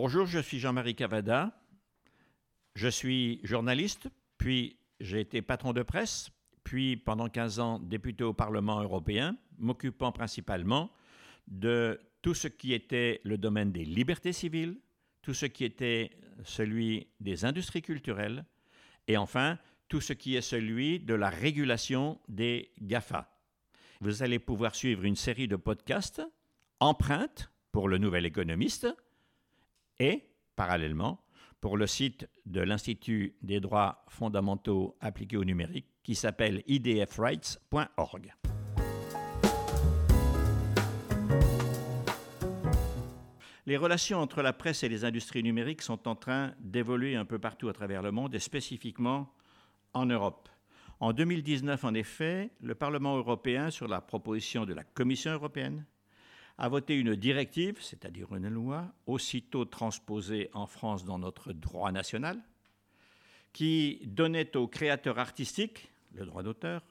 Bonjour, je suis Jean-Marie Cavada. Je suis journaliste, puis j'ai été patron de presse, puis pendant 15 ans député au Parlement européen, m'occupant principalement de tout ce qui était le domaine des libertés civiles, tout ce qui était celui des industries culturelles, et enfin tout ce qui est celui de la régulation des GAFA. Vous allez pouvoir suivre une série de podcasts, empreintes pour le nouvel économiste, et, parallèlement, pour le site de l'Institut des droits fondamentaux appliqués au numérique qui s'appelle idfrights.org. Les relations entre la presse et les industries numériques sont en train d'évoluer un peu partout à travers le monde et spécifiquement en Europe. En 2019, en effet, le Parlement européen, sur la proposition de la Commission européenne, a voté une directive, c'est-à-dire une loi, aussitôt transposée en France dans notre droit national, qui donnait aux créateurs artistiques, le droit d'auteur,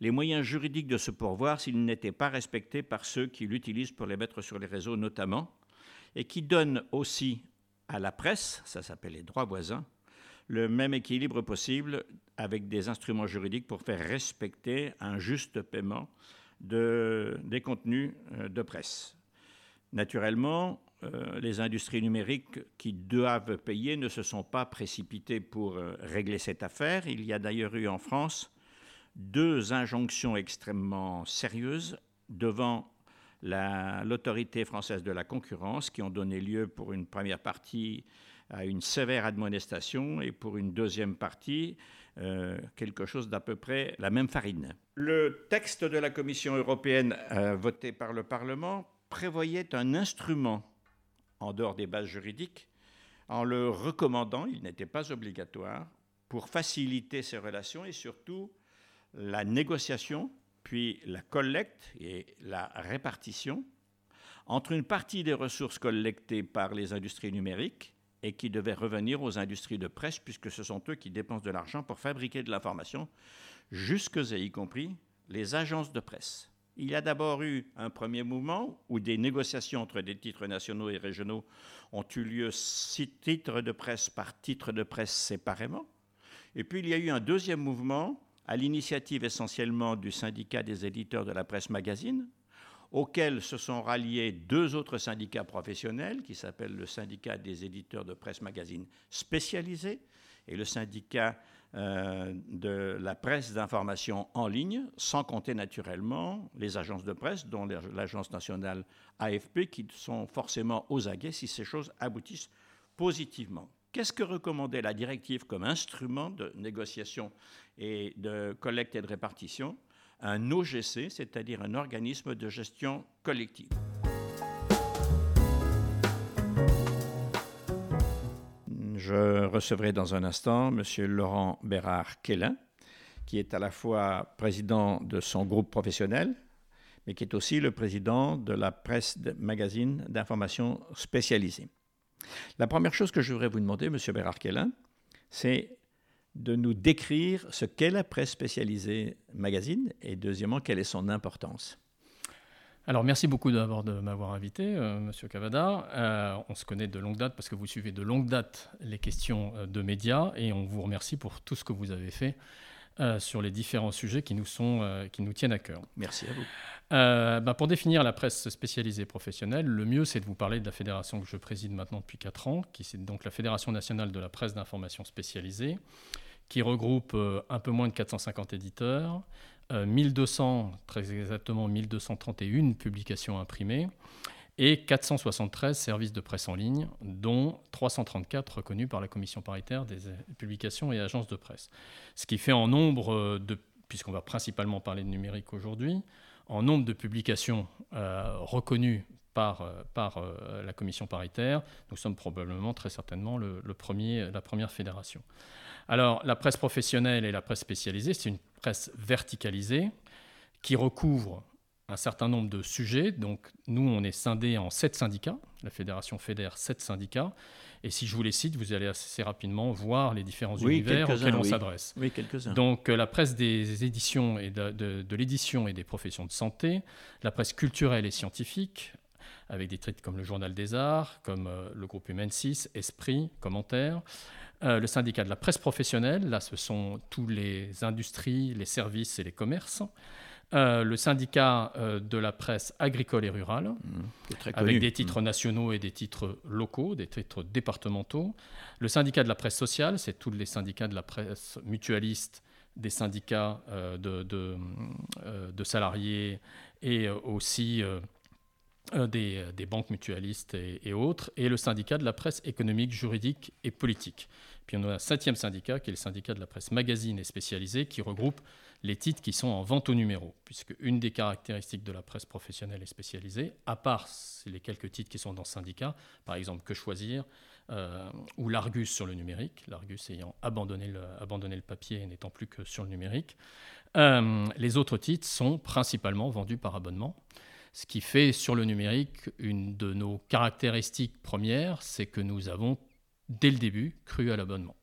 les moyens juridiques de se pourvoir s'ils n'étaient pas respectés par ceux qui l'utilisent pour les mettre sur les réseaux notamment, et qui donne aussi à la presse, ça s'appelle les droits voisins, le même équilibre possible avec des instruments juridiques pour faire respecter un juste paiement de, des contenus euh, de presse. Naturellement, euh, les industries numériques qui doivent payer ne se sont pas précipitées pour euh, régler cette affaire. Il y a d'ailleurs eu en France deux injonctions extrêmement sérieuses devant l'autorité française de la concurrence qui ont donné lieu pour une première partie à une sévère admonestation et pour une deuxième partie euh, quelque chose d'à peu près la même farine. Le texte de la Commission européenne euh, voté par le Parlement prévoyait un instrument en dehors des bases juridiques en le recommandant, il n'était pas obligatoire, pour faciliter ces relations et surtout la négociation, puis la collecte et la répartition entre une partie des ressources collectées par les industries numériques et qui devaient revenir aux industries de presse, puisque ce sont eux qui dépensent de l'argent pour fabriquer de l'information, jusque et y compris les agences de presse. Il y a d'abord eu un premier mouvement où des négociations entre des titres nationaux et régionaux ont eu lieu six titres de presse par titre de presse séparément. Et puis il y a eu un deuxième mouvement à l'initiative essentiellement du syndicat des éditeurs de la presse magazine, auxquels se sont ralliés deux autres syndicats professionnels, qui s'appellent le syndicat des éditeurs de presse magazine spécialisés et le syndicat euh, de la presse d'information en ligne, sans compter naturellement les agences de presse, dont l'agence nationale AFP, qui sont forcément aux aguets si ces choses aboutissent positivement. Qu'est-ce que recommandait la directive comme instrument de négociation et de collecte et de répartition? Un OGC, c'est-à-dire un organisme de gestion collective. Je recevrai dans un instant M. Laurent Bérard-Quélin, qui est à la fois président de son groupe professionnel, mais qui est aussi le président de la presse magazine d'information spécialisée. La première chose que je voudrais vous demander, M. Bérard-Quélin, c'est de nous décrire ce qu'est la presse spécialisée magazine et deuxièmement, quelle est son importance. Alors merci beaucoup de m'avoir invité, euh, Monsieur Cavada. Euh, on se connaît de longue date parce que vous suivez de longue date les questions euh, de médias et on vous remercie pour tout ce que vous avez fait sur les différents sujets qui nous, sont, qui nous tiennent à cœur. Merci à vous. Bah, pour définir la presse spécialisée professionnelle, le mieux c'est de vous parler de la fédération que je préside maintenant depuis 4 ans, qui est donc la Fédération nationale de la presse d'information spécialisée, qui regroupe un peu moins de 450 éditeurs, 1200, euh, très exactement 1231 publications imprimées et 473 services de presse en ligne, dont 334 reconnus par la commission paritaire des publications et agences de presse. Ce qui fait en nombre euh, de, puisqu'on va principalement parler de numérique aujourd'hui, en nombre de publications euh, reconnues par, par la commission paritaire, nous sommes probablement très certainement le premier, la première fédération. Alors, la presse professionnelle et la presse spécialisée, c'est une presse verticalisée qui recouvre un certain nombre de sujets. Donc, nous, on est scindés en sept syndicats. La fédération fédère sept syndicats. Et si je vous les cite, vous allez assez rapidement voir les différents univers auxquels on s'adresse. Oui, quelques-uns. Donc, euh, la presse des éditions et de, de l'édition et des professions de santé, la presse culturelle et scientifique, avec des titres comme le Journal des Arts, comme le groupe Humain 6, Esprit, Commentaire. le syndicat de la presse professionnelle, là ce sont tous les industries, les services et les commerces. Euh, le syndicat euh, de la presse agricole et rurale, mmh, avec des titres mmh. nationaux et des titres locaux, des titres départementaux. Le syndicat de la presse sociale, c'est tous les syndicats de la presse mutualiste, des syndicats euh, de, salariés et aussi des, banques mutualistes et, autres. Et le syndicat de la presse économique, juridique et politique. Puis on a un septième syndicat qui est le syndicat de la presse magazine et spécialisée qui regroupe les titres qui sont en vente au numéro, puisque une des caractéristiques de la presse professionnelle et spécialisée, à part les quelques titres qui sont dans syndicat, par exemple Que choisir, euh, ou l'Argus sur le numérique, l'Argus ayant abandonné le, abandonné le papier et n'étant plus que sur le numérique, euh, les autres titres sont principalement vendus par abonnement. Ce qui fait sur le numérique une de nos caractéristiques premières, c'est que nous avons dès le début cru à l'abonnement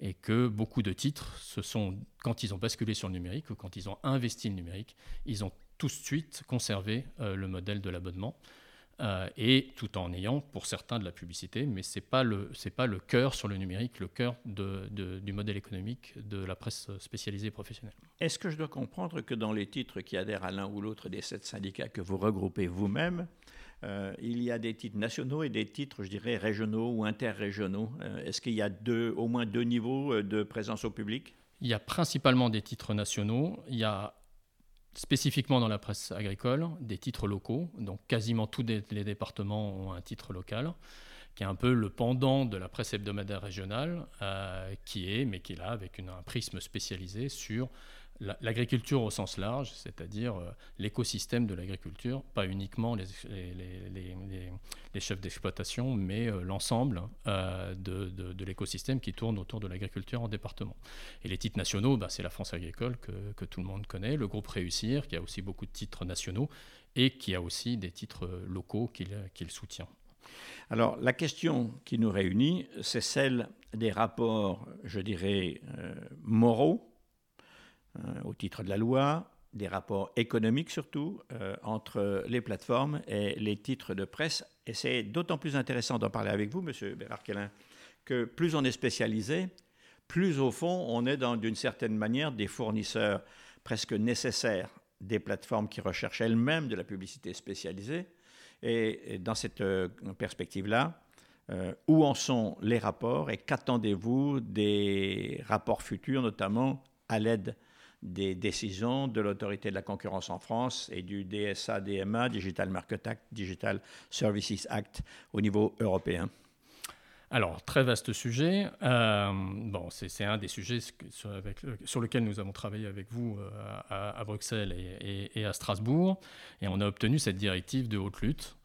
et que beaucoup de titres, ce sont, quand ils ont basculé sur le numérique ou quand ils ont investi le numérique, ils ont tout de suite conservé euh, le modèle de l'abonnement. Euh, et tout en ayant pour certains de la publicité, mais ce n'est pas, le, le cœur sur le numérique, le cœur du modèle économique de la presse spécialisée professionnelle. Est-ce que je dois comprendre que dans les titres qui adhèrent à l'un ou l'autre des sept syndicats que vous regroupez vous-même, euh, il y a des titres nationaux et des titres, je dirais, régionaux ou interrégionaux. Euh, est-ce qu'il y a au moins deux niveaux euh, de présence au public? Il y a principalement des titres nationaux. Il y a spécifiquement dans la presse agricole des titres locaux. Donc quasiment tous les départements ont un titre local qui est un peu le pendant de la presse hebdomadaire régionale, qui est, mais qui est là avec un prisme spécialisé sur l'agriculture au sens large, c'est-à-dire euh, l'écosystème de l'agriculture, pas uniquement les, chefs d'exploitation, mais euh, l'ensemble euh, de, l'écosystème qui tourne autour de l'agriculture en département. Et les titres nationaux, bah, c'est la France agricole que, tout le monde connaît, le groupe Réussir, qui a aussi beaucoup de titres nationaux, et qui a aussi des titres locaux qu'il soutient. Alors la question qui nous réunit, c'est celle des rapports, je dirais, moraux au titre de la loi, des rapports économiques surtout euh, entre les plateformes et les titres de presse. Et c'est d'autant plus intéressant d'en parler avec vous, Monsieur Bérard Kellin, que plus on est spécialisé, plus au fond on est dans d'une certaine manière des fournisseurs presque nécessaires des plateformes qui recherchent elles-mêmes de la publicité spécialisée. Et, dans cette euh, perspective-là, où en sont les rapports et qu'attendez-vous des rapports futurs, notamment à l'aide des décisions de l'autorité de la concurrence en France et du DSA-DMA, Digital Market Act, Digital Services Act, au niveau européen alors, très vaste sujet. Euh, bon, c'est un des sujets sur, avec, sur, lequel nous avons travaillé avec vous euh, à, Bruxelles et, à Strasbourg. Et on a obtenu cette directive de haute lutte,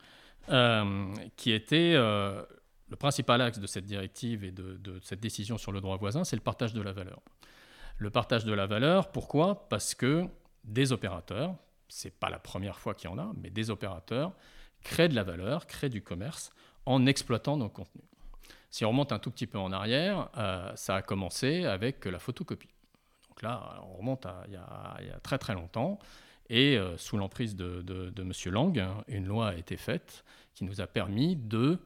euh, qui était le principal axe de cette directive et de cette décision sur le droit voisin, c'est le partage de la valeur. Le partage de la valeur, pourquoi? Parce que des opérateurs, c'est pas la première fois qu'il y en a, mais des opérateurs créent de la valeur, créent du commerce en exploitant nos contenus. Si on remonte un tout petit peu en arrière, euh, ça a commencé avec la photocopie. Donc là, on remonte à, il, y a, très très longtemps. Et euh, sous l'emprise de, de, M. Lang, une loi a été faite qui nous a permis de,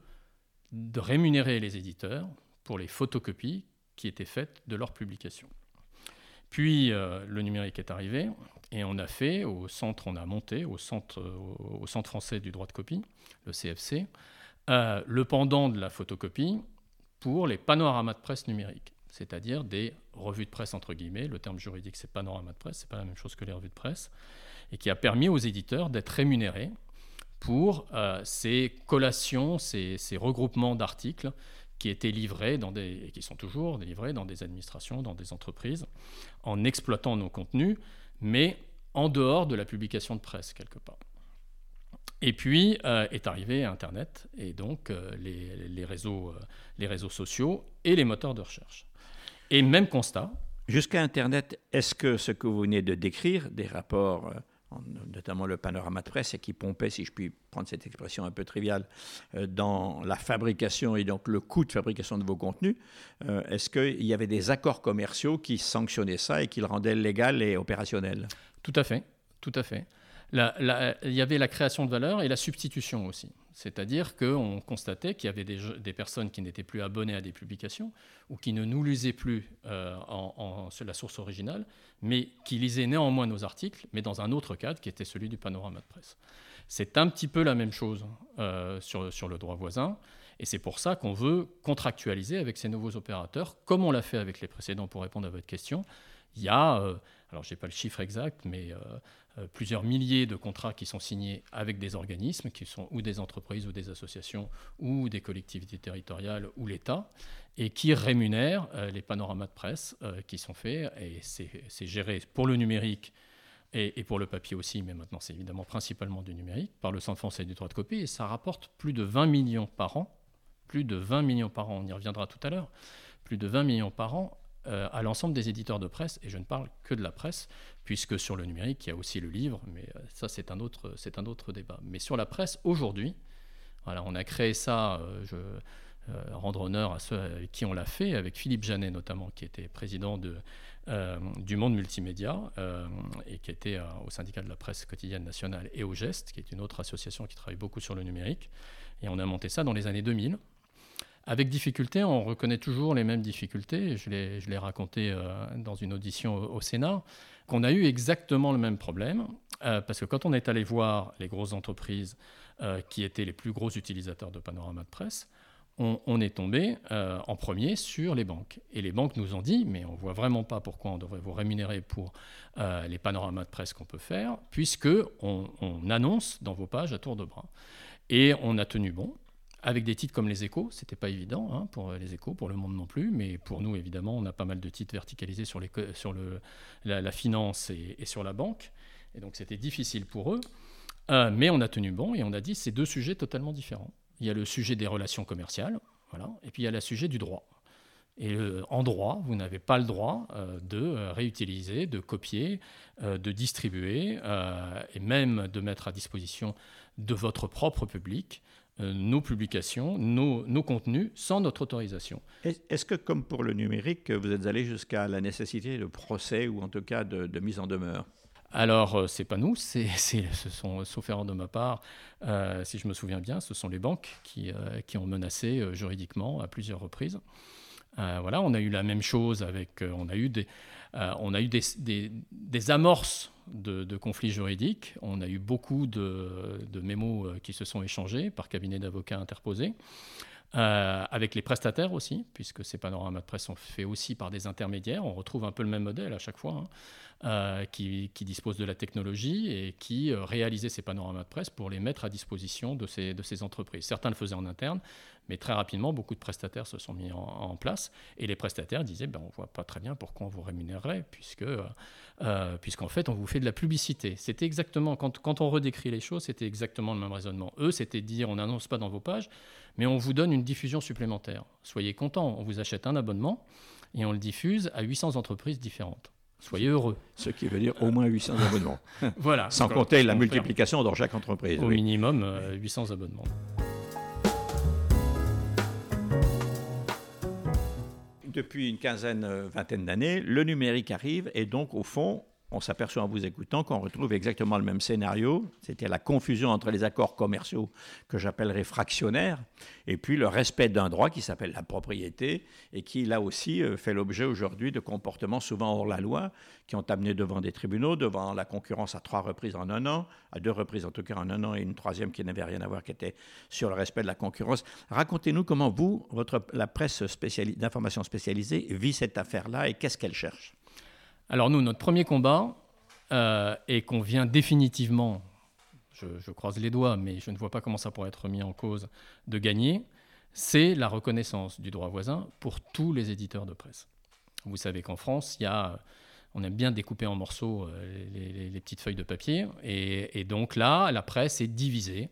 de rémunérer les éditeurs pour les photocopies qui étaient faites de leurs publications. Puis euh, le numérique est arrivé et on a fait au centre, on a monté au centre, français du droit de copie, le CFC, euh, le pendant de la photocopie pour les panoramas de presse numériques, c'est-à-dire des revues de presse entre guillemets. Le terme juridique c'est panorama de presse, c'est pas la même chose que les revues de presse, et qui a permis aux éditeurs d'être rémunérés pour euh, ces collations, ces regroupements d'articles qui étaient livrés dans des, et qui sont toujours livrés dans des administrations, dans des entreprises, en exploitant nos contenus, mais en dehors de la publication de presse, quelque part. Et puis euh, est arrivé Internet, et donc euh, les, réseaux, euh, les réseaux sociaux et les moteurs de recherche. Et même constat. Jusqu'à Internet, est-ce que ce que vous venez de décrire, des rapports notamment le panorama de presse, et qui pompait, si je puis prendre cette expression un peu triviale, euh, dans la fabrication et donc le coût de fabrication de vos contenus. Euh, est-ce qu'il y avait des accords commerciaux qui sanctionnaient ça et qui le rendaient légal et opérationnel? Tout à fait, tout à fait. il y avait la création de valeur et la substitution aussi. C'est-à-dire qu'on constatait qu'il y avait des, personnes qui n'étaient plus abonnées à des publications ou qui ne nous lisaient plus euh, en, la source originale, mais qui lisaient néanmoins nos articles, mais dans un autre cadre qui était celui du panorama de presse. C'est un petit peu la même chose euh, sur, sur le droit voisin. Et c'est pour ça qu'on veut contractualiser avec ces nouveaux opérateurs, comme on l'a fait avec les précédents pour répondre à votre question. Il y a, euh, alors je n'ai pas le chiffre exact, mais euh, plusieurs milliers de contrats qui sont signés avec des organismes, qui sont ou des entreprises ou des associations ou des collectivités territoriales ou l'État, et qui rémunèrent euh, les panoramas de presse euh, qui sont faits. Et c'est géré pour le numérique et, pour le papier aussi, mais maintenant c'est évidemment principalement du numérique, par le Centre français du droit de copie, et ça rapporte plus de 20 millions par an, plus de 20 millions par an, on y reviendra tout à l'heure, plus de 20 millions par an euh, à l'ensemble des éditeurs de presse, et je ne parle que de la presse, puisque sur le numérique, il y a aussi le livre, mais euh, ça, c'est un, autre, c'est un autre débat. Mais sur la presse, aujourd'hui, voilà, on a créé ça, euh, je rendre honneur à ceux avec qui on l'a fait, avec Philippe Janet notamment, qui était président de, du Monde Multimédia, et qui était au syndicat de la presse quotidienne nationale et au Geste, qui est une autre association qui travaille beaucoup sur le numérique. Et on a monté ça dans les années 2000. Avec difficulté, on reconnaît toujours les mêmes difficultés. Je l'ai raconté euh, dans une audition au, Sénat, qu'on a eu exactement le même problème. Euh, parce que quand on est allé voir les grosses entreprises euh, qui étaient les plus gros utilisateurs de panorama de presse, on, est tombé en premier sur les banques. Et les banques nous ont dit, mais on ne voit vraiment pas pourquoi on devrait vous rémunérer pour les panoramas de presse qu'on peut faire, puisque on annonce dans vos pages à tour de bras. Et on a tenu bon avec des titres comme les échos, c'était pas évident hein, pour les échos, pour le monde non plus, mais pour nous évidemment, on a pas mal de titres verticalisés sur, la, finance et, sur la banque, et donc c'était difficile pour eux, euh, mais on a tenu bon et on a dit c'est deux sujets totalement différents. Il y a le sujet des relations commerciales, voilà, et puis il y a le sujet du droit. Et euh, en droit, vous n'avez pas le droit euh, de réutiliser, de copier, de distribuer et même de mettre à disposition de votre propre public euh, nos publications, nos, contenus sans notre autorisation. Est-ce que, comme pour le numérique, vous êtes allé jusqu'à la nécessité de procès ou en tout cas de, mise en demeure? Alors, euh, c'est pas nous, c'est, ce sont, sauf erreur de ma part, euh, si je me souviens bien, ce sont les banques qui, qui ont menacé juridiquement à plusieurs reprises. Voilà, on a eu la même chose avec, on a eu des, on a eu des, des amorces de, conflits juridiques. On a eu beaucoup de, mémos euh, qui se sont échangés par cabinet d'avocats interposés. Euh, avec les prestataires aussi, puisque ces panoramas de presse sont faits aussi par des intermédiaires. On retrouve un peu le même modèle à chaque fois, hein, euh, qui, qui, disposent de la technologie et qui réalisaient ces panoramas de presse pour les mettre à disposition de ces, de ces entreprises. Certains le faisaient en interne, mais très rapidement, beaucoup de prestataires se sont mis en, place et les prestataires disaient ben, on ne voit pas très bien pourquoi on vous rémunérerait, puisque, euh, euh, puisqu'en fait, on vous fait de la publicité. C'était exactement, quand, quand on redécrit les choses, c'était exactement le même raisonnement. Eux, c'était de dire on n'annonce pas dans vos pages, mais on vous donne une diffusion supplémentaire. Soyez contents, on vous achète un abonnement et on le diffuse à 800 entreprises différentes. Soyez heureux. Ce qui veut dire au moins 800 abonnements. voilà. Sans compter la multiplication dans chaque entreprise. Au minimum, 800 euh, abonnements. Depuis une quinzaine, euh, vingtaine d'années, le numérique arrive et donc, au fond, on s'aperçoit en vous écoutant qu'on retrouve exactement le même scénario, c'était la confusion entre les accords commerciaux que j'appellerais fractionnaires, et puis le respect d'un droit qui s'appelle la propriété, et qui là aussi euh, fait l'objet aujourd'hui de comportements souvent hors la loi, qui ont amené devant des tribunaux, devant la concurrence à trois reprises en un an, à deux reprises en tout cas en un an, et une troisième qui n'avait rien à voir, qui était sur le respect de la concurrence. Racontez-nous comment vous, votre, la presse d'information spécialisée, vit cette affaire-là et qu'est-ce qu'elle cherche? Alors nous, notre premier combat, euh, et qu'on vient définitivement, je, croise les doigts, mais je ne vois pas comment ça pourrait être mis en cause, de gagner, c'est la reconnaissance du droit voisin pour tous les éditeurs de presse. Vous savez qu'en France, il y a, on aime bien découper en morceaux euh, les, petites feuilles de papier, et, donc là, la presse est divisée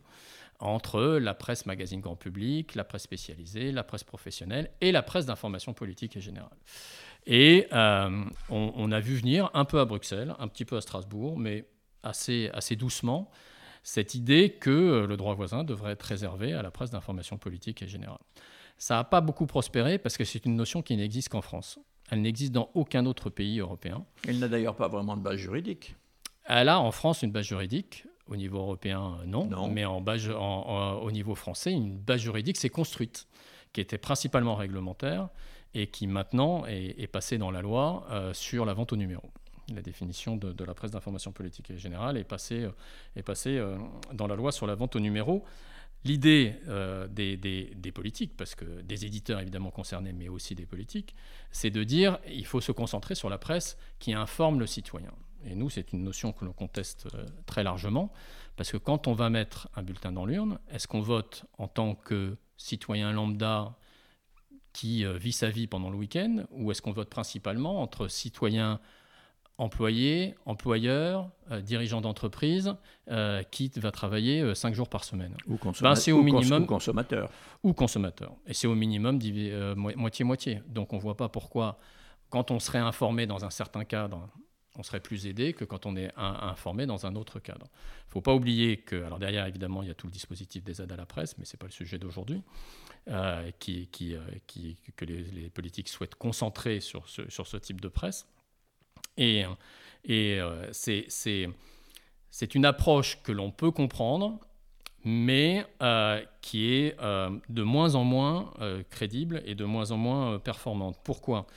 entre la presse magazine grand public, la presse spécialisée, la presse professionnelle et la presse d'information politique et générale. Et euh, on, a vu venir un peu à Bruxelles, un petit peu à Strasbourg, mais assez, assez doucement, cette idée que le droit voisin devrait être réservé à la presse d'information politique et générale. Ça n'a pas beaucoup prospéré parce que c'est une notion qui n'existe qu'en France. Elle n'existe dans aucun autre pays européen. Elle n'a d'ailleurs pas vraiment de base juridique. Elle a en France une base juridique Au niveau européen, non. Mais en au niveau français, une base juridique s'est construite, qui était principalement réglementaire et qui maintenant est, passée dans la loi sur la vente au numéro la définition de, la presse d'information politique générale est passée, est passée dans la loi sur la vente au numéro. L'idée euh, des, politiques, parce que des éditeurs évidemment concernés, mais aussi des politiques, c'est de dire il faut se concentrer sur la presse qui informe le citoyen. Et nous, c'est une notion que l'on conteste euh, très largement, parce que quand on va mettre un bulletin dans l'urne, est-ce qu'on vote en tant que citoyen lambda qui euh, vit sa vie pendant le week-end, ou est-ce qu'on vote principalement entre citoyens employé, employeur, euh, dirigeant d'entreprise, euh, qui va travailler euh, cinq jours par semaine? Ou, ben, c'est au minimum, consommateur. Ou consommateur. Et c'est au minimum moitié-moitié. Donc on ne voit pas pourquoi, quand on serait informé dans un certain cadre, on serait plus aidé que quand on est informé dans un autre cadre. Il ne faut pas oublier que, alors derrière évidemment il y a tout le dispositif des aides à la presse, mais ce n'est pas le sujet d'aujourd'hui, qui, qui, que les, politiques souhaitent concentrer sur ce, type de presse. Et, euh, c'est une approche que l'on peut comprendre, mais euh, qui est euh, de moins en moins crédible et de moins en moins performante. Pourquoi?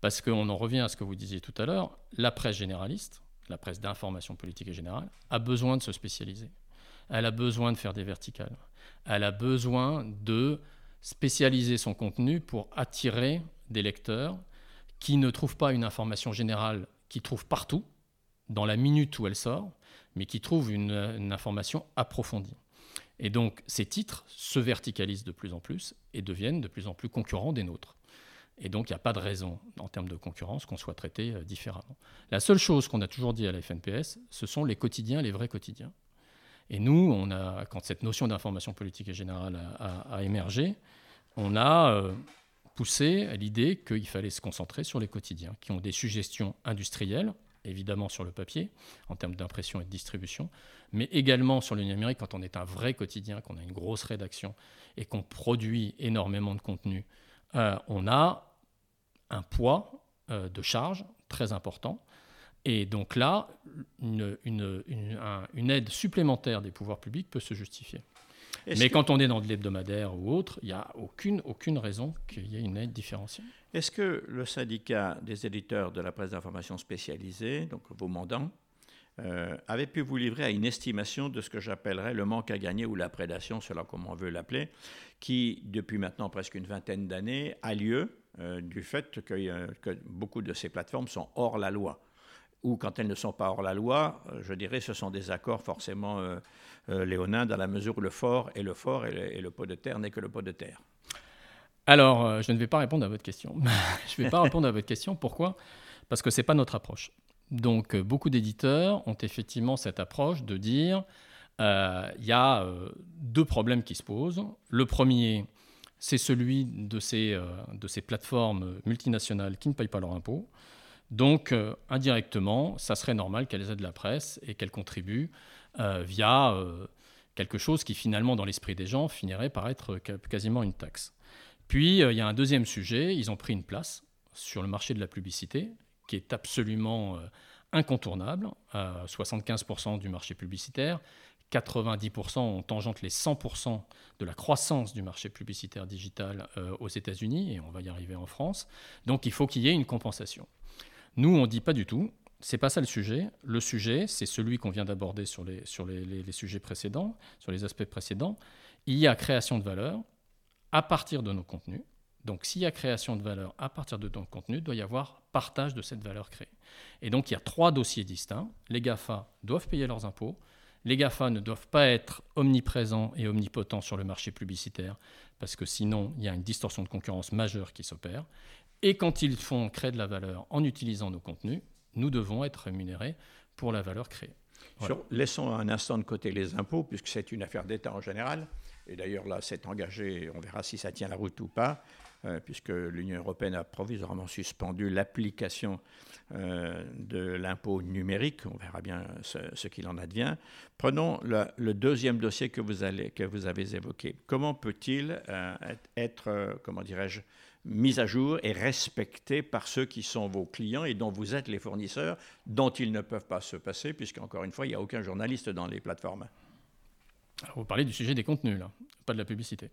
Parce qu'on en revient à ce que vous disiez tout à l'heure, la presse généraliste, la presse d'information politique et générale, a besoin de se spécialiser. Elle a besoin de faire des verticales. Elle a besoin de spécialiser son contenu pour attirer des lecteurs qui ne trouvent pas une information générale qui trouve partout, dans la minute où elle sort, mais qui trouve une, information approfondie. Et donc ces titres se verticalisent de plus en plus et deviennent de plus en plus concurrents des nôtres. Et donc il n'y a pas de raison en termes de concurrence qu'on soit traité euh, différemment. La seule chose qu'on a toujours dit à la FNPS, ce sont les quotidiens, les vrais quotidiens. Et nous, on a, quand cette notion d'information politique et générale a, émergé, on a euh, poussé à l'idée qu'il fallait se concentrer sur les quotidiens, qui ont des suggestions industrielles, évidemment sur le papier, en termes d'impression et de distribution, mais également sur le numérique, quand on est un vrai quotidien, qu'on a une grosse rédaction et qu'on produit énormément de contenu, euh, on a un poids euh, de charge très important. Et donc là, une, une aide supplémentaire des pouvoirs publics peut se justifier. Mais quand on est dans de l'hebdomadaire ou autre, il n'y a aucune, aucune raison qu'il y ait une aide différenciée. Est-ce que le syndicat des éditeurs de la presse d'information spécialisée, donc vos mandants, euh, avait pu vous livrer à une estimation de ce que j'appellerais le manque à gagner ou la prédation, selon comment on veut l'appeler, qui, depuis maintenant presque une vingtaine d'années, a lieu euh, du fait que, que, beaucoup de ces plateformes sont hors la loi? Ou quand elles ne sont pas hors la loi, euh, je dirais ce sont des accords forcément euh, euh, léonins dans la mesure où le fort est le fort et le, pot de terre n'est que le pot de terre. Alors, je ne vais pas répondre à votre question. je ne vais pas répondre à votre question. Pourquoi? Parce que ce n'est pas notre approche. Donc, beaucoup d'éditeurs ont effectivement cette approche de dire il y a deux problèmes qui se posent. Le premier, c'est celui de ces, de ces plateformes multinationales qui ne payent pas leurs impôts. Donc, euh, indirectement, ça serait normal qu'elles aident la presse et qu'elles contribuent euh, via euh, quelque chose qui, finalement, dans l'esprit des gens, finirait par être quasiment une taxe. Puis, il y a un deuxième sujet, ils ont pris une place sur le marché de la publicité, qui est absolument incontournable, 75% du marché publicitaire, 90% ont tangente les 100% de la croissance du marché publicitaire digital aux États-Unis, et on va y arriver en France. Donc il faut qu'il y ait une compensation. Nous, on ne dit pas du tout. C'est pas ça le sujet. Le sujet, c'est celui qu'on vient d'aborder sur, les, sur les, sujets précédents, sur les aspects précédents. Il y a création de valeur à partir de nos contenus. Donc, s'il y a création de valeur à partir de nos contenus, il doit y avoir partage de cette valeur créée. Et donc, il y a trois dossiers distincts. Les GAFA doivent payer leurs impôts. Les GAFA ne doivent pas être omniprésents et omnipotents sur le marché publicitaire, parce que sinon, il y a une distorsion de concurrence majeure qui s'opère. Et quand ils font créer de la valeur en utilisant nos contenus, nous devons être rémunérés pour la valeur créée. laissons un instant de côté les impôts, puisque c'est une affaire d'État en général. Et d'ailleurs, là, c'est engagé, on verra si ça tient la route ou pas, euh, puisque l'Union européenne a provisoirement suspendu l'application euh, de l'impôt numérique. On verra bien ce, qu'il en advient. Prenons le, deuxième dossier que vous, avez évoqué. Comment peut-il euh, être, comment dirais-je, mise à jour et respectée par ceux qui sont vos clients et dont vous êtes les fournisseurs, dont ils ne peuvent pas se passer, puisqu'encore une fois, il n'y a aucun journaliste dans les plateformes. vous parlez du sujet des contenus, là, pas de la publicité.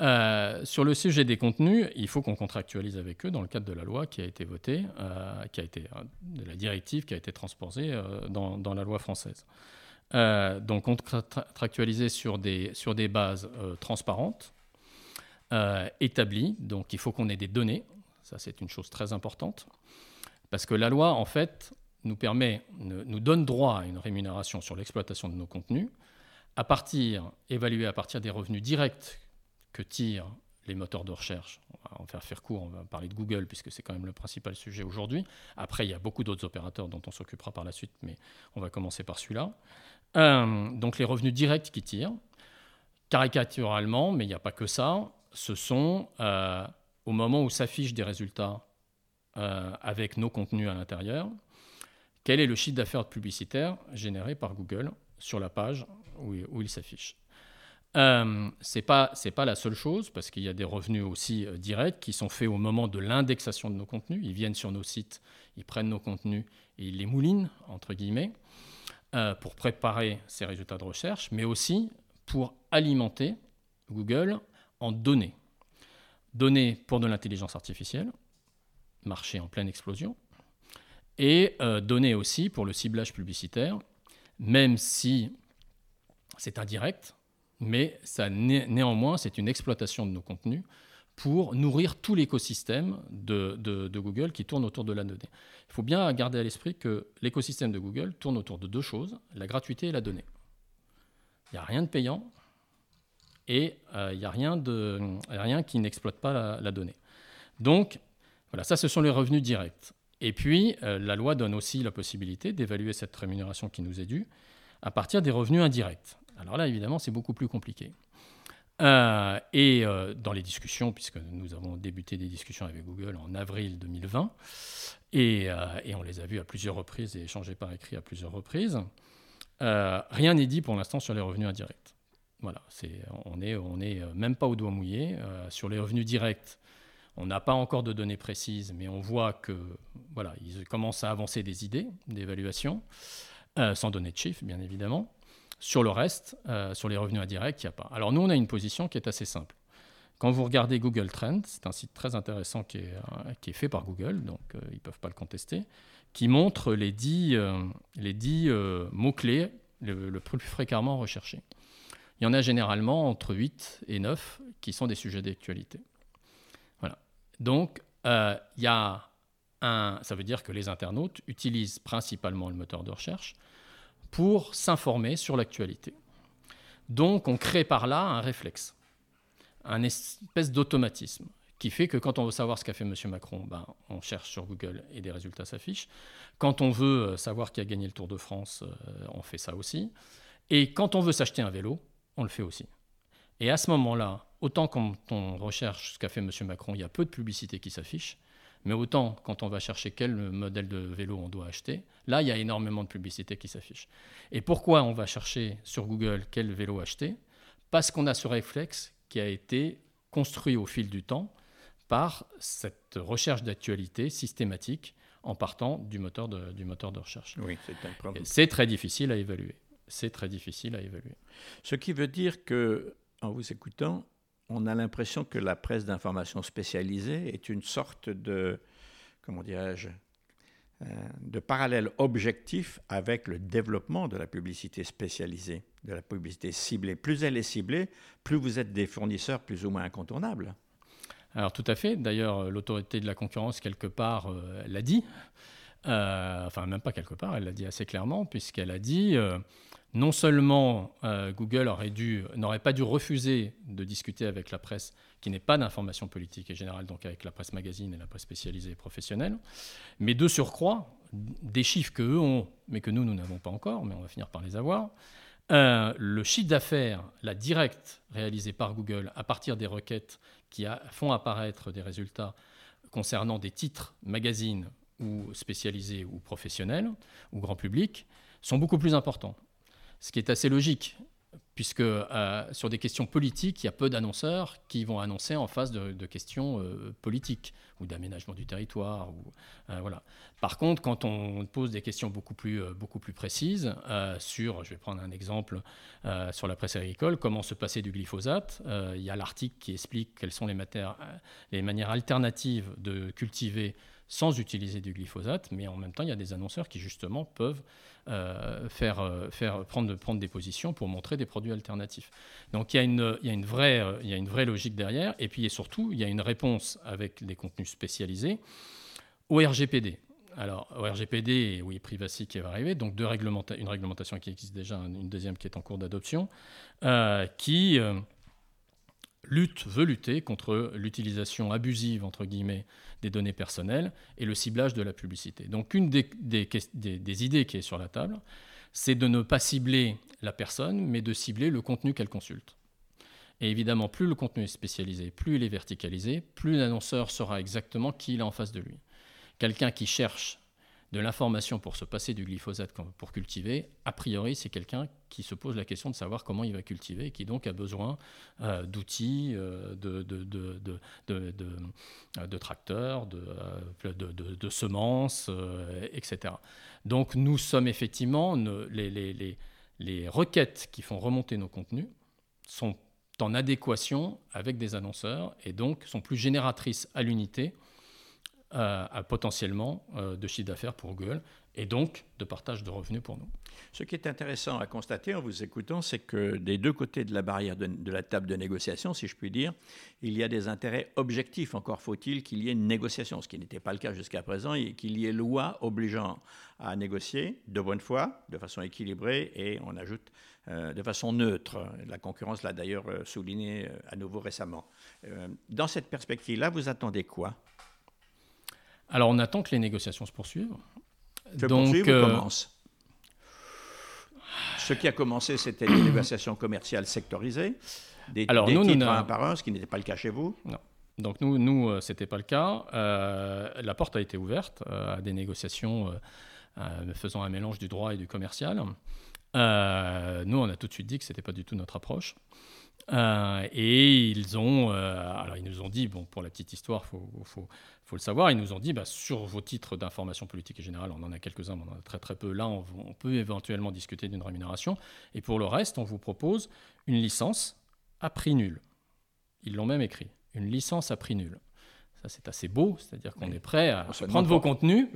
Euh, sur le sujet des contenus, il faut qu'on contractualise avec eux dans le cadre de la loi qui a été votée, euh, qui a été, euh, de la directive qui a été transposée dans, dans, la loi française. donc contractualiser sur des, sur des bases transparentes, établies, donc il faut qu'on ait des données, ça c'est une chose très importante, parce que la loi en fait nous permet, nous donne droit à une rémunération sur l'exploitation de nos contenus, à partir, évaluée à partir des revenus directs que tirent les moteurs de recherche. On va en faire faire court, on va parler de Google puisque c'est quand même le principal sujet aujourd'hui. Après, il y a beaucoup d'autres opérateurs dont on s'occupera par la suite, mais on va commencer par celui-là. Euh, donc les revenus directs qui tirent, caricaturalement, mais il n'y a pas que ça, ce sont euh, au moment où s'affichent des résultats euh, avec nos contenus à l'intérieur, quel est le chiffre d'affaires publicitaire généré par Google sur la page où, il s'affiche? Euh, pas c'est pas la seule chose parce qu'il y a des revenus aussi directs qui sont faits au moment de l'indexation de nos contenus. Ils viennent sur nos sites, ils prennent nos contenus et ils les moulinent entre guillemets pour préparer ces résultats de recherche, mais aussi pour alimenter Google en données. Données pour de l'intelligence artificielle, marché en pleine explosion, et données aussi pour le ciblage publicitaire, même si c'est indirect, mais ça, néanmoins, c'est une exploitation de nos contenus pour nourrir tout l'écosystème de, Google qui tourne autour de la donnée. Il faut bien garder à l'esprit que l'écosystème de Google tourne autour de deux choses, la gratuité et la donnée. Il n'y a rien de payant et euh, il n'y a rien, qui n'exploite pas la, donnée. Donc, voilà, ça, ce sont les revenus directs. Et puis, euh, la loi donne aussi la possibilité d'évaluer cette rémunération qui nous est due à partir des revenus indirects. Alors là, évidemment, c'est beaucoup plus compliqué. Euh, et euh, dans les discussions, puisque nous avons débuté des discussions avec Google en avril 2020, euh, et, on les a vues à plusieurs reprises et échangées par écrit à plusieurs reprises, rien n'est dit pour l'instant sur les revenus indirects. On n'est est même pas au doigt mouillé. sur les revenus directs, on n'a pas encore de données précises, mais on voit que voilà, ils commencent à avancer des idées d'évaluation, sans donner de chiffres, bien évidemment. Sur le reste, euh, sur les revenus indirects, il n'y a pas. Alors nous, on a une position qui est assez simple. Quand vous regardez Google Trends, c'est un site très intéressant qui est, euh, fait par Google, donc euh, ils ne peuvent pas le contester, qui montre les 10, les 10 mots-clés le, plus fréquemment recherchés. Il y en a généralement entre 8 et 9 qui sont des sujets d'actualité. Voilà. Donc, il y a un, ça veut dire que les internautes utilisent principalement le moteur de recherche pour s'informer sur l'actualité. Donc on crée par là un réflexe, un espèce d'automatisme qui fait que quand on veut savoir ce qu'a fait M. Macron, ben, on cherche sur Google et des résultats s'affichent. Quand on veut euh, savoir qui a gagné le Tour de France, euh, on fait ça aussi. Et quand on veut s'acheter un vélo, on le fait aussi. Et à ce moment-là, autant quand on recherche ce qu'a fait M. Macron, il y a peu de publicité qui s'affiche, mais autant, quand on va chercher quel modèle de vélo on doit acheter, là, il y a énormément de publicité qui s'affiche. Et pourquoi on va chercher sur Google quel vélo acheter? Parce qu'on a ce réflexe qui a été construit au fil du temps par cette recherche d'actualité systématique en partant du moteur de, du moteur de recherche. Oui, c'est très difficile à évaluer. C'est très difficile à évaluer. Ce qui veut dire que, en vous écoutant, on a l'impression que la presse d'information spécialisée est une sorte de, comment dirais-je, euh, de parallèle objectif avec le développement de la publicité spécialisée, de la publicité ciblée. Plus elle est ciblée, plus vous êtes des fournisseurs plus ou moins incontournables. Alors tout à fait. D'ailleurs, l'autorité de la concurrence, quelque part, euh, l'a dit. Euh, enfin, même pas quelque part, elle l'a dit assez clairement, puisqu'elle a dit non seulement euh, Google n'aurait pas dû refuser de discuter avec la presse qui n'est pas d'information politique et générale, donc avec la presse magazine et la presse spécialisée et professionnelle, mais de surcroît, des chiffres qu'eux ont, mais que nous, nous n'avons pas encore, mais on va finir par les avoir, euh, le chiffre d'affaires, la directe réalisée par Google à partir des requêtes qui font apparaître des résultats concernant des titres magazines ou spécialisés ou professionnels ou grand public, sont beaucoup plus importants. Ce qui est assez logique, puisque sur des questions politiques, il y a peu d'annonceurs qui vont annoncer en face de, questions politiques ou d'aménagement du territoire. Ou, voilà. Par contre, quand on pose des questions beaucoup plus, beaucoup plus précises sur, je vais prendre un exemple sur la presse agricole, comment se passer du glyphosate, il y a l'article qui explique quelles sont les manières alternatives de cultiver sans utiliser du glyphosate, mais en même temps, il y a des annonceurs qui justement peuvent euh, faire, euh, faire prendre, prendre des positions pour montrer des produits alternatifs. Donc il y a une, il y a une, vraie, euh, il y a une vraie logique derrière, et puis et surtout, il y a une réponse avec des contenus spécialisés au RGPD. Alors, au RGPD oui, Privacy qui va arriver, donc deux une réglementation qui existe déjà, une deuxième qui est en cours d'adoption, qui lutte, veut lutter contre l'utilisation abusive, entre guillemets, des données personnelles et le ciblage de la publicité. Donc une des, des, idées qui est sur la table, c'est de ne pas cibler la personne, mais de cibler le contenu qu'elle consulte. Et évidemment, plus le contenu est spécialisé, plus il est verticalisé, plus l'annonceur saura exactement qui il a en face de lui. Quelqu'un qui cherche de l'information pour se passer du glyphosate pour cultiver, a priori, c'est quelqu'un qui se pose la question de savoir comment il va cultiver et qui donc a besoin euh, d'outils, euh, de, de, tracteurs, de, euh, semences, etc. Donc nous sommes effectivement, les requêtes qui font remonter nos contenus sont en adéquation avec des annonceurs et donc sont plus génératrices à l'unité à, potentiellement euh, de chiffre d'affaires pour Google et donc de partage de revenus pour nous. Ce qui est intéressant à constater en vous écoutant, c'est que des deux côtés de la barrière de, la table de négociation, si je puis dire, il y a des intérêts objectifs. Encore faut-il qu'il y ait une négociation, ce qui n'était pas le cas jusqu'à présent, et qu'il y ait loi obligeant à négocier de bonne foi, de façon équilibrée, et on ajoute euh, de façon neutre. La concurrence l'a d'ailleurs euh, souligné à nouveau récemment. dans cette perspective-là, vous attendez quoi? Alors on attend que les négociations se poursuivent. Se Donc, poursuivent euh... commencent? Ce qui a commencé, c'était des négociations commerciales sectorisées, des, Alors, nous, titres un par un, ce qui n'était pas le cas chez vous. Non. Donc nous, nous euh, ce n'était pas le cas. Euh, la porte a été ouverte euh, à des négociations faisant un mélange du droit et du commercial. nous, on a tout de suite dit que ce n'était pas du tout notre approche. Et ils ont, alors ils nous ont dit, bon, pour la petite histoire, il faut, faut le savoir, ils nous ont dit, bah, sur vos titres d'information politique et générale, on en a quelques-uns, mais on en a très très peu. Là, on, peut éventuellement discuter d'une rémunération. Et pour le reste, on vous propose une licence à prix nul. Ils l'ont même écrit, une licence à prix nul. Ça, c'est assez beau, c'est-à-dire qu'on est prêt à prendre vos contenus,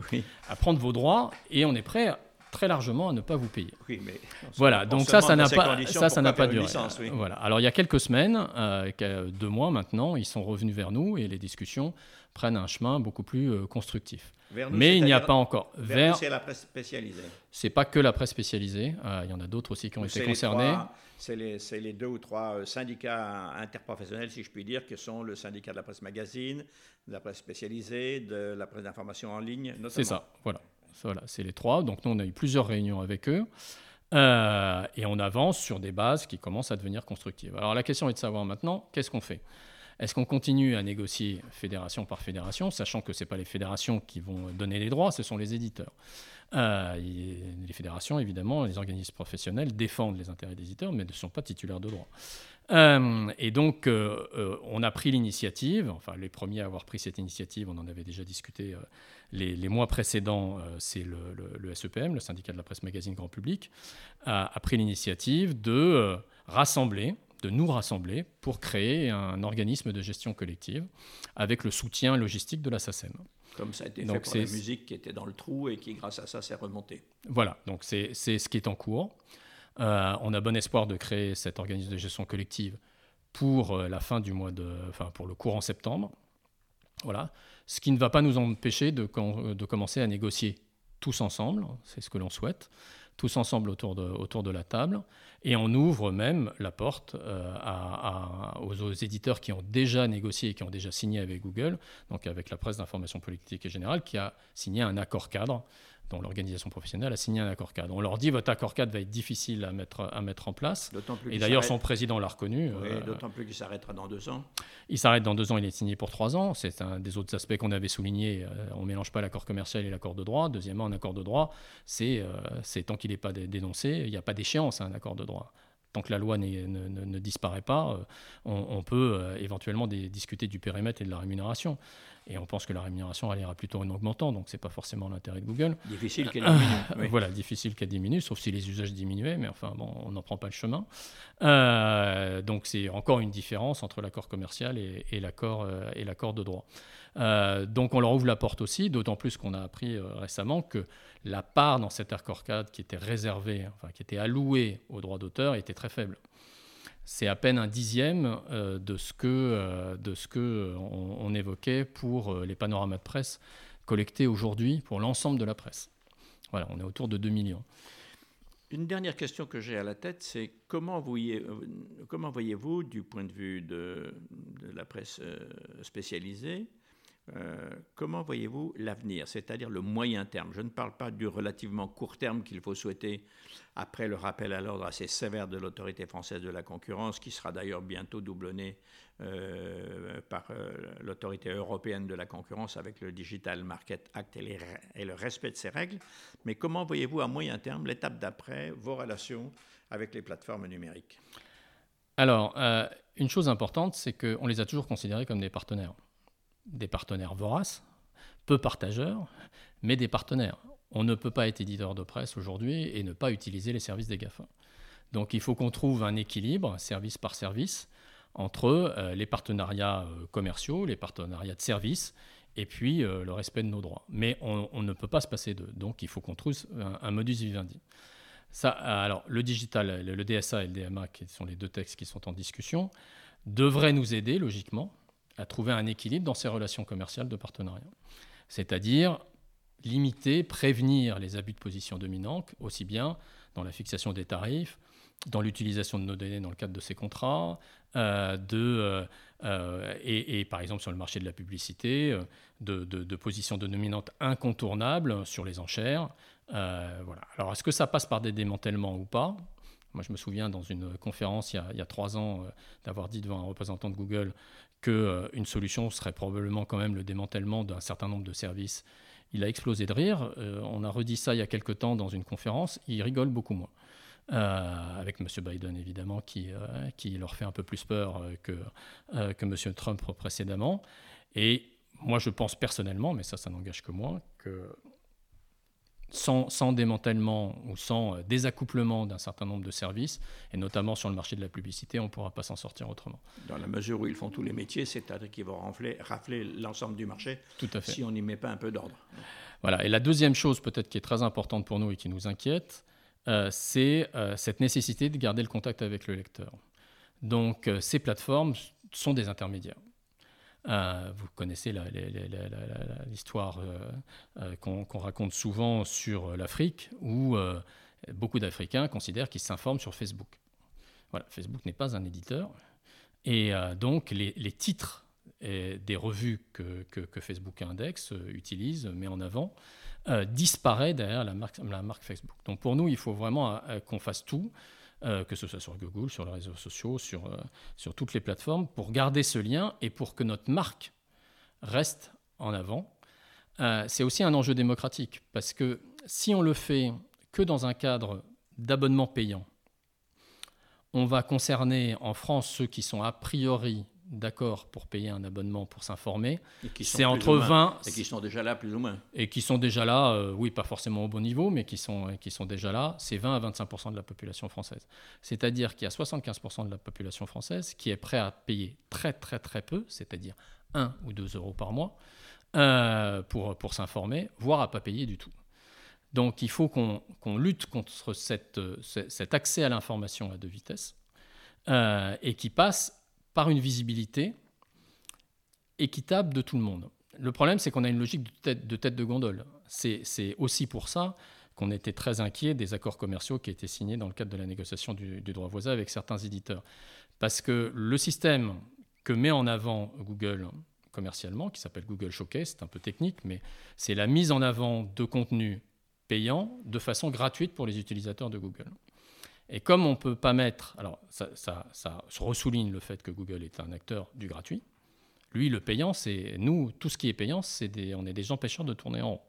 à prendre vos droits, et on est prêt à très largement à ne pas vous payer. Oui, mais voilà, donc ça, ça n'a pas, ça, ça n'a pas duré. Voilà. Alors il y a quelques semaines, euh, deux mois maintenant, ils sont revenus vers nous et les discussions prennent un chemin beaucoup plus euh, constructif. mais il n'y a pas encore. Vers, c'est la presse spécialisée. C'est pas que la presse spécialisée. Euh, il y en a d'autres aussi qui ont été concernés. C'est les, les, deux ou trois syndicats interprofessionnels, si je puis dire, qui sont le syndicat de la presse magazine, de la presse spécialisée, de la presse d'information en ligne. C'est ça, voilà. Voilà, c'est les trois. Donc nous, on a eu plusieurs réunions avec eux. Euh, et on avance sur des bases qui commencent à devenir constructives. Alors la question est de savoir maintenant, qu'est-ce qu'on fait? Est-ce qu'on continue à négocier fédération par fédération, sachant que ce pas les fédérations qui vont donner les droits, ce sont les éditeurs? Euh, Les fédérations, évidemment, les organismes professionnels défendent les intérêts des éditeurs, mais ne sont pas titulaires de droits. Euh, et donc, on a pris l'initiative, enfin les premiers à avoir pris cette initiative, on en avait déjà discuté les, mois précédents, euh, c'est le, SEPM, le syndicat de la presse magazine grand public, a, pris l'initiative de euh, rassembler, de nous rassembler pour créer un organisme de gestion collective avec le soutien logistique de la SACEM. Comme ça a été fait pour la musique qui était dans le trou et qui, grâce à ça, s'est remontée. Voilà, donc c'est ce qui est en cours. Euh, on a bon espoir de créer cet organisme de gestion collective pour la fin du mois de, enfin pour le courant septembre. Voilà. Ce qui ne va pas nous empêcher de, de commencer à négocier tous ensemble, c'est ce que l'on souhaite, tous ensemble autour de, autour de la table, et on ouvre même la porte euh, aux, éditeurs qui ont déjà négocié et qui ont déjà signé avec Google, donc avec la presse d'information politique et générale, qui a signé un accord cadre dont l'organisation professionnelle a signé un accord cadre. On leur dit votre accord cadre va être difficile à mettre, à mettre en place. Et d'ailleurs, son président l'a reconnu. Euh, d'autant plus qu'il s'arrêtera dans deux ans. Il s'arrête dans deux ans, il est signé pour trois ans. C'est un des autres aspects qu'on avait souligné. Euh, on ne mélange pas l'accord commercial et l'accord de droit. Deuxièmement, un accord de droit, c'est euh, tant qu'il n'est pas dénoncé, il n'y a pas d'échéance à un accord de droit. Tant que la loi ne, disparaît pas, on, peut éventuellement discuter du périmètre et de la rémunération. Et on pense que la rémunération, elle ira plutôt en augmentant, donc ce n'est pas forcément l'intérêt de Google. Difficile qu'elle diminue. Voilà, difficile qu'elle diminue, sauf si les usages diminuaient, mais enfin, bon, on n'en prend pas le chemin. Euh, donc c'est encore une différence entre l'accord commercial et, et l'accord euh, de droit. Euh, donc on leur ouvre la porte aussi, d'autant plus qu'on a appris récemment que la part dans cet accord cadre qui était réservée, enfin qui était allouée aux droits d'auteur était très faible c'est à peine un dixième euh, de ce que, euh, de ce que euh, on, évoquait pour les panoramas de presse collectés aujourd'hui pour l'ensemble de la presse. Voilà, on est autour de 2 millions. Une dernière question que j'ai à la tête, c'est comment, voyez-vous, du point de vue de la presse spécialisée, euh, comment voyez-vous l'avenir, c'est-à-dire le moyen terme? Je ne parle pas du relativement court terme qu'il faut souhaiter après le rappel à l'ordre assez sévère de l'autorité française de la concurrence, qui sera d'ailleurs bientôt doublonné euh, par euh, l'autorité européenne de la concurrence avec le Digital Market Act et, le respect de ces règles. Mais comment voyez-vous à moyen terme l'étape d'après, vos relations avec les plateformes numériques? Alors, une chose importante, c'est qu'on les a toujours considérés comme des partenaires des partenaires voraces, peu partageurs, mais des partenaires. On ne peut pas être éditeur de presse aujourd'hui et ne pas utiliser les services des GAFA. Donc il faut qu'on trouve un équilibre, service par service, entre euh, les partenariats euh, commerciaux, les partenariats de services, et puis euh, le respect de nos droits. Mais on, ne peut pas se passer d'eux. Donc il faut qu'on trouve un, modus vivendi. Ça, alors le digital, le, le DSA et le DMA, qui sont les deux textes qui sont en discussion, devraient nous aider logiquement à trouver un équilibre dans ces relations commerciales de partenariat. C'est-à-dire limiter, prévenir les abus de position dominante, aussi bien dans la fixation des tarifs, dans l'utilisation de nos données dans le cadre de ces contrats, euh, de, euh, euh, et, par exemple sur le marché de la publicité, de, de, de positions de dominante incontournables sur les enchères. voilà. Alors est-ce que ça passe par des démantèlements ou pas? Moi, je me souviens dans une conférence il y a trois ans d'avoir dit devant un représentant de Google qu'une euh, solution serait probablement quand même le démantèlement d'un certain nombre de services. Il a explosé de rire. Euh, on a redit ça il y a quelque temps dans une conférence. Il rigole beaucoup moins. Euh, avec M. Biden évidemment, qui, qui leur fait un peu plus peur que, que M. Trump précédemment. Et moi, je pense personnellement, mais ça, ça n'engage que moi, que sans, démantèlement ou sans euh, désaccouplement d'un certain nombre de services, et notamment sur le marché de la publicité, on ne pourra pas s'en sortir autrement. Dans la mesure où ils font tous les métiers, c'est-à-dire qu'ils vont rafler, rafler l'ensemble du marché Tout à fait. si on n'y met pas un peu d'ordre. Voilà, et la deuxième chose peut-être qui est très importante pour nous et qui nous inquiète, euh, c'est euh, cette nécessité de garder le contact avec le lecteur. Donc ces plateformes sont des intermédiaires. Euh, vous connaissez l'histoire euh, euh, qu'on raconte souvent sur l'Afrique, où beaucoup d'Africains considèrent qu'ils s'informent sur Facebook. Voilà, Facebook n'est pas un éditeur. Et donc, les, titres des revues que, Facebook Index utilise, met en avant, disparaissent derrière la marque, la marque Facebook. Donc, pour nous, il faut vraiment qu'on fasse tout euh, que ce soit sur Google, sur les réseaux sociaux, sur, euh, sur toutes les plateformes, pour garder ce lien et pour que notre marque reste en avant. Euh, c'est aussi un enjeu démocratique, parce que si on le fait que dans un cadre d'abonnement payant, on va concerner en France ceux qui sont a priori d'accord pour payer un abonnement pour s'informer. C'est entre 20 et qui sont déjà là plus ou moins. Et qui sont déjà là, euh, oui, pas forcément au bon niveau, mais qui sont, qui sont déjà là. C'est 20 à 25% de la population française. C'est-à-dire qu'il y a 75% de la population française qui est prêt à payer très très très peu, c'est-à-dire 1 ou 2 euros par mois, euh, pour, pour s'informer, voire à pas payer du tout. Donc il faut qu'on lutte contre cette, cet accès à l'information à deux vitesses euh, et qui passe par une visibilité équitable de tout le monde. Le problème, c'est qu'on a une logique de tête de, gondole. C'est aussi pour ça qu'on était très inquiet des accords commerciaux qui étaient signés dans le cadre de la négociation du, droit voisin avec certains éditeurs. Parce que le système que met en avant Google commercialement, qui s'appelle Google Showcase, c'est un peu technique, mais c'est la mise en avant de contenus payants de façon gratuite pour les utilisateurs de Google. Et comme on ne peut pas mettre, alors ça, ça, ça ressouligne le fait que Google est un acteur du gratuit. Lui, le payant, c'est nous, tout ce qui est payant, c'est des, on est des empêcheurs de tourner en rond.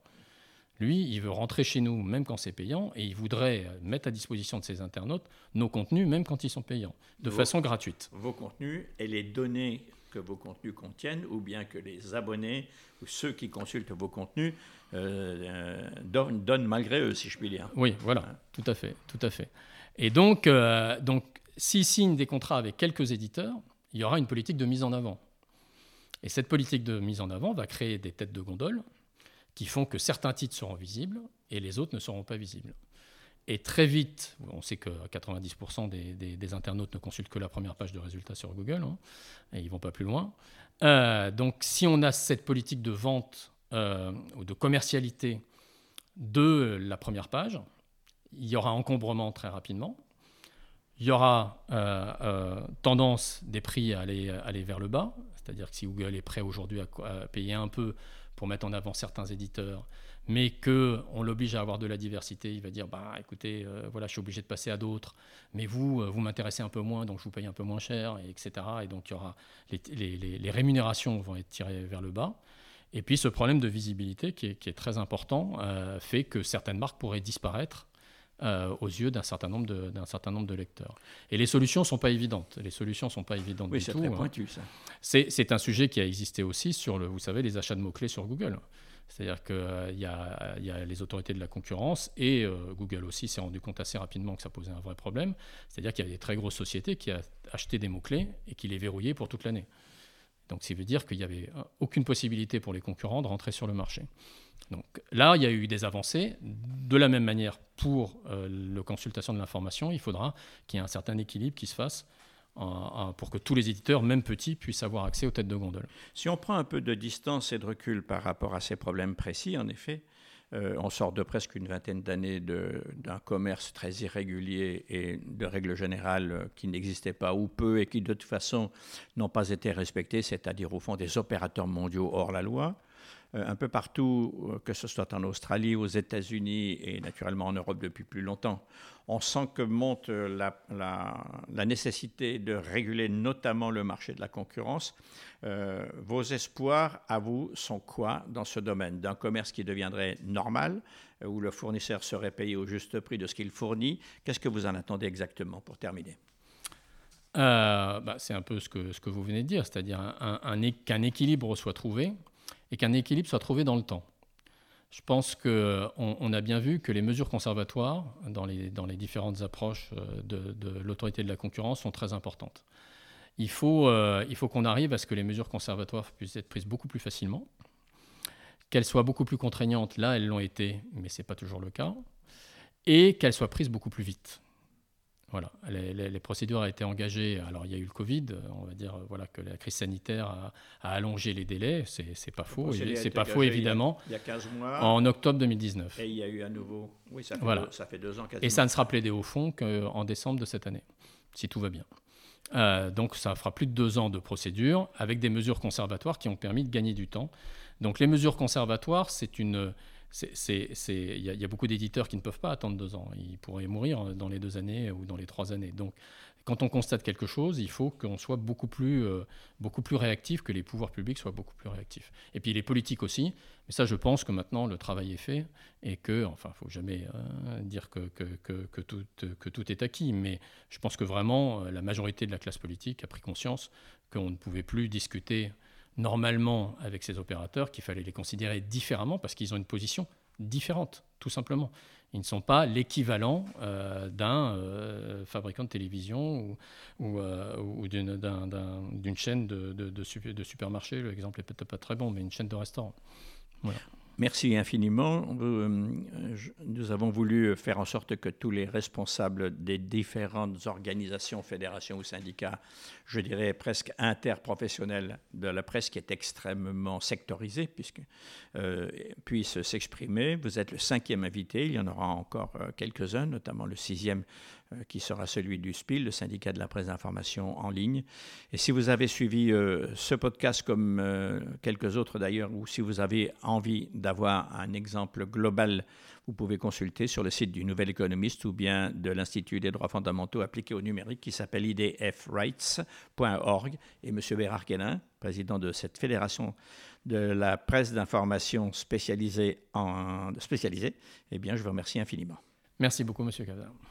Lui, il veut rentrer chez nous même quand c'est payant et il voudrait mettre à disposition de ses internautes nos contenus même quand ils sont payants, de façon gratuite. Vos contenus et les données que vos contenus contiennent ou bien que les abonnés ou ceux qui consultent vos contenus euh, euh, donnent, malgré eux, si je puis dire. Oui, voilà, hein. tout à fait, tout à fait. Et donc, euh, donc s'ils signent des contrats avec quelques éditeurs, il y aura une politique de mise en avant. Et cette politique de mise en avant va créer des têtes de gondole qui font que certains titres seront visibles et les autres ne seront pas visibles. Et très vite, on sait que 90% des, internautes ne consultent que la première page de résultats sur Google, hein, et ils vont pas plus loin. Euh, donc si on a cette politique de vente euh, ou de commercialité de la première page, il y aura encombrement très rapidement. Il y aura euh, tendance des prix à aller, aller vers le bas, c'est-à-dire que si Google est prêt aujourd'hui à, payer un peu pour mettre en avant certains éditeurs, mais qu'on l'oblige à avoir de la diversité, il va dire bah écoutez, euh, voilà, je suis obligé de passer à d'autres, mais vous, euh, vous m'intéressez un peu moins, donc je vous paye un peu moins cher, etc. Et donc il y aura les, rémunérations vont être tirées vers le bas. Et puis ce problème de visibilité qui est, très important euh, fait que certaines marques pourraient disparaître aux yeux d'un certain nombre de d'un certain nombre de lecteurs. Et les solutions sont pas évidentes. Les solutions sont pas évidentes oui, du tout. C'est très hein. pointu ça. C'est un sujet qui a existé aussi sur le, vous savez, les achats de mots clés sur Google. C'est-à-dire qu'il euh, y, a les autorités de la concurrence et euh, Google aussi s'est rendu compte assez rapidement que ça posait un vrai problème. C'est-à-dire qu'il y a des très grosses sociétés qui acheté des mots-clés et qui les verrouillaient pour toute l'année. Donc ça veut dire qu'il n'y avait euh, aucune possibilité pour les concurrents de rentrer sur le marché. Donc là, il y a eu des avancées. De la même manière, pour la consultation de l'information, il faudra qu'il y ait un certain équilibre qui se fasse pour que tous les éditeurs, même petits, puissent avoir accès aux têtes de gondole. Si on prend un peu de distance et de recul par rapport à ces problèmes précis, en effet, euh, on sort de presque une vingtaine d'années d'un commerce très irrégulier et de règles générales euh, qui n'existaient pas ou peu et qui de toute façon n'ont pas été respectées, c'est-à-dire au fond des opérateurs mondiaux hors la loi. Euh, un peu partout, euh, que ce soit en Australie, aux États-Unis et naturellement en Europe depuis plus longtemps. On sent que monte euh, la, nécessité de réguler notamment le marché de la concurrence. vos espoirs à vous sont quoi dans ce domaine? D'un commerce qui deviendrait normal, où le fournisseur serait payé au juste prix de ce qu'il fournit. Qu'est-ce que vous en attendez exactement pour terminer? Bah, C'est un peu ce que, ce que vous venez de dire, c'est-à-dire qu'un équilibre soit trouvé et qu'un équilibre soit trouvé dans le temps. Je pense qu'on on a bien vu que les mesures conservatoires dans les, dans les différentes approches euh, de, l'autorité de la concurrence sont très importantes. Il faut, euh, il faut qu'on arrive à ce que les mesures conservatoires puissent être prises beaucoup plus facilement, qu'elles soient beaucoup plus contraignantes, là elles l'ont été, mais ce n'est pas toujours le cas, et qu'elles soient prises beaucoup plus vite. Voilà, les, procédures ont été engagées. Alors il y a eu le Covid, on va dire voilà que la crise sanitaire a, allongé les délais. C'est pas faux, c'est pas faux évidemment. Il y, a, 15 mois. En octobre 2019. Et il y a eu à nouveau. Oui, ça fait, deux, ça fait deux ans quasiment. Et ça ne sera plaidé au fond qu'en décembre de cette année, si tout va bien. Euh, donc ça fera plus de deux ans de procédure avec des mesures conservatoires qui ont permis de gagner du temps. Donc les mesures conservatoires, c'est une il y, a beaucoup d'éditeurs qui ne peuvent pas attendre deux ans. Ils pourraient mourir dans les deux années ou dans les trois années. Donc, quand on constate quelque chose, il faut qu'on soit beaucoup plus, euh, beaucoup plus réactif, que les pouvoirs publics soient beaucoup plus réactifs. Et puis les politiques aussi. Mais ça, je pense que maintenant, le travail est fait et que, enfin, il ne faut jamais euh, dire que, que, que, tout, que tout est acquis. Mais je pense que vraiment, euh, la majorité de la classe politique a pris conscience qu'on ne pouvait plus discuter normalement avec ces opérateurs qu'il fallait les considérer différemment parce qu'ils ont une position différente, tout simplement. Ils ne sont pas l'équivalent euh, d'un euh, fabricant de télévision ou, euh, d'une chaîne de, de, de, supermarché. L'exemple n'est peut-être pas très bon, mais une chaîne de restaurant. Voilà. Merci infiniment. Euh, nous avons voulu faire en sorte que tous les responsables des différentes organisations, fédérations ou syndicats, je dirais presque interprofessionnels de la presse qui est extrêmement sectorisée, euh, puissent s'exprimer. Vous êtes le cinquième invité, il y en aura encore euh, quelques-uns, notamment le sixième qui sera celui du SPIL, le syndicat de la presse d'information en ligne. Et si vous avez suivi euh, ce podcast comme euh, quelques autres d'ailleurs, ou si vous avez envie d'avoir un exemple global, vous pouvez consulter sur le site du Nouvel Économiste ou bien de l'Institut des droits fondamentaux appliqués au numérique qui s'appelle idfrights.org. Et M. Bérard Quénin, président de cette fédération de la presse d'information spécialisée, eh bien, je vous remercie infiniment. Merci beaucoup, M. Cavard.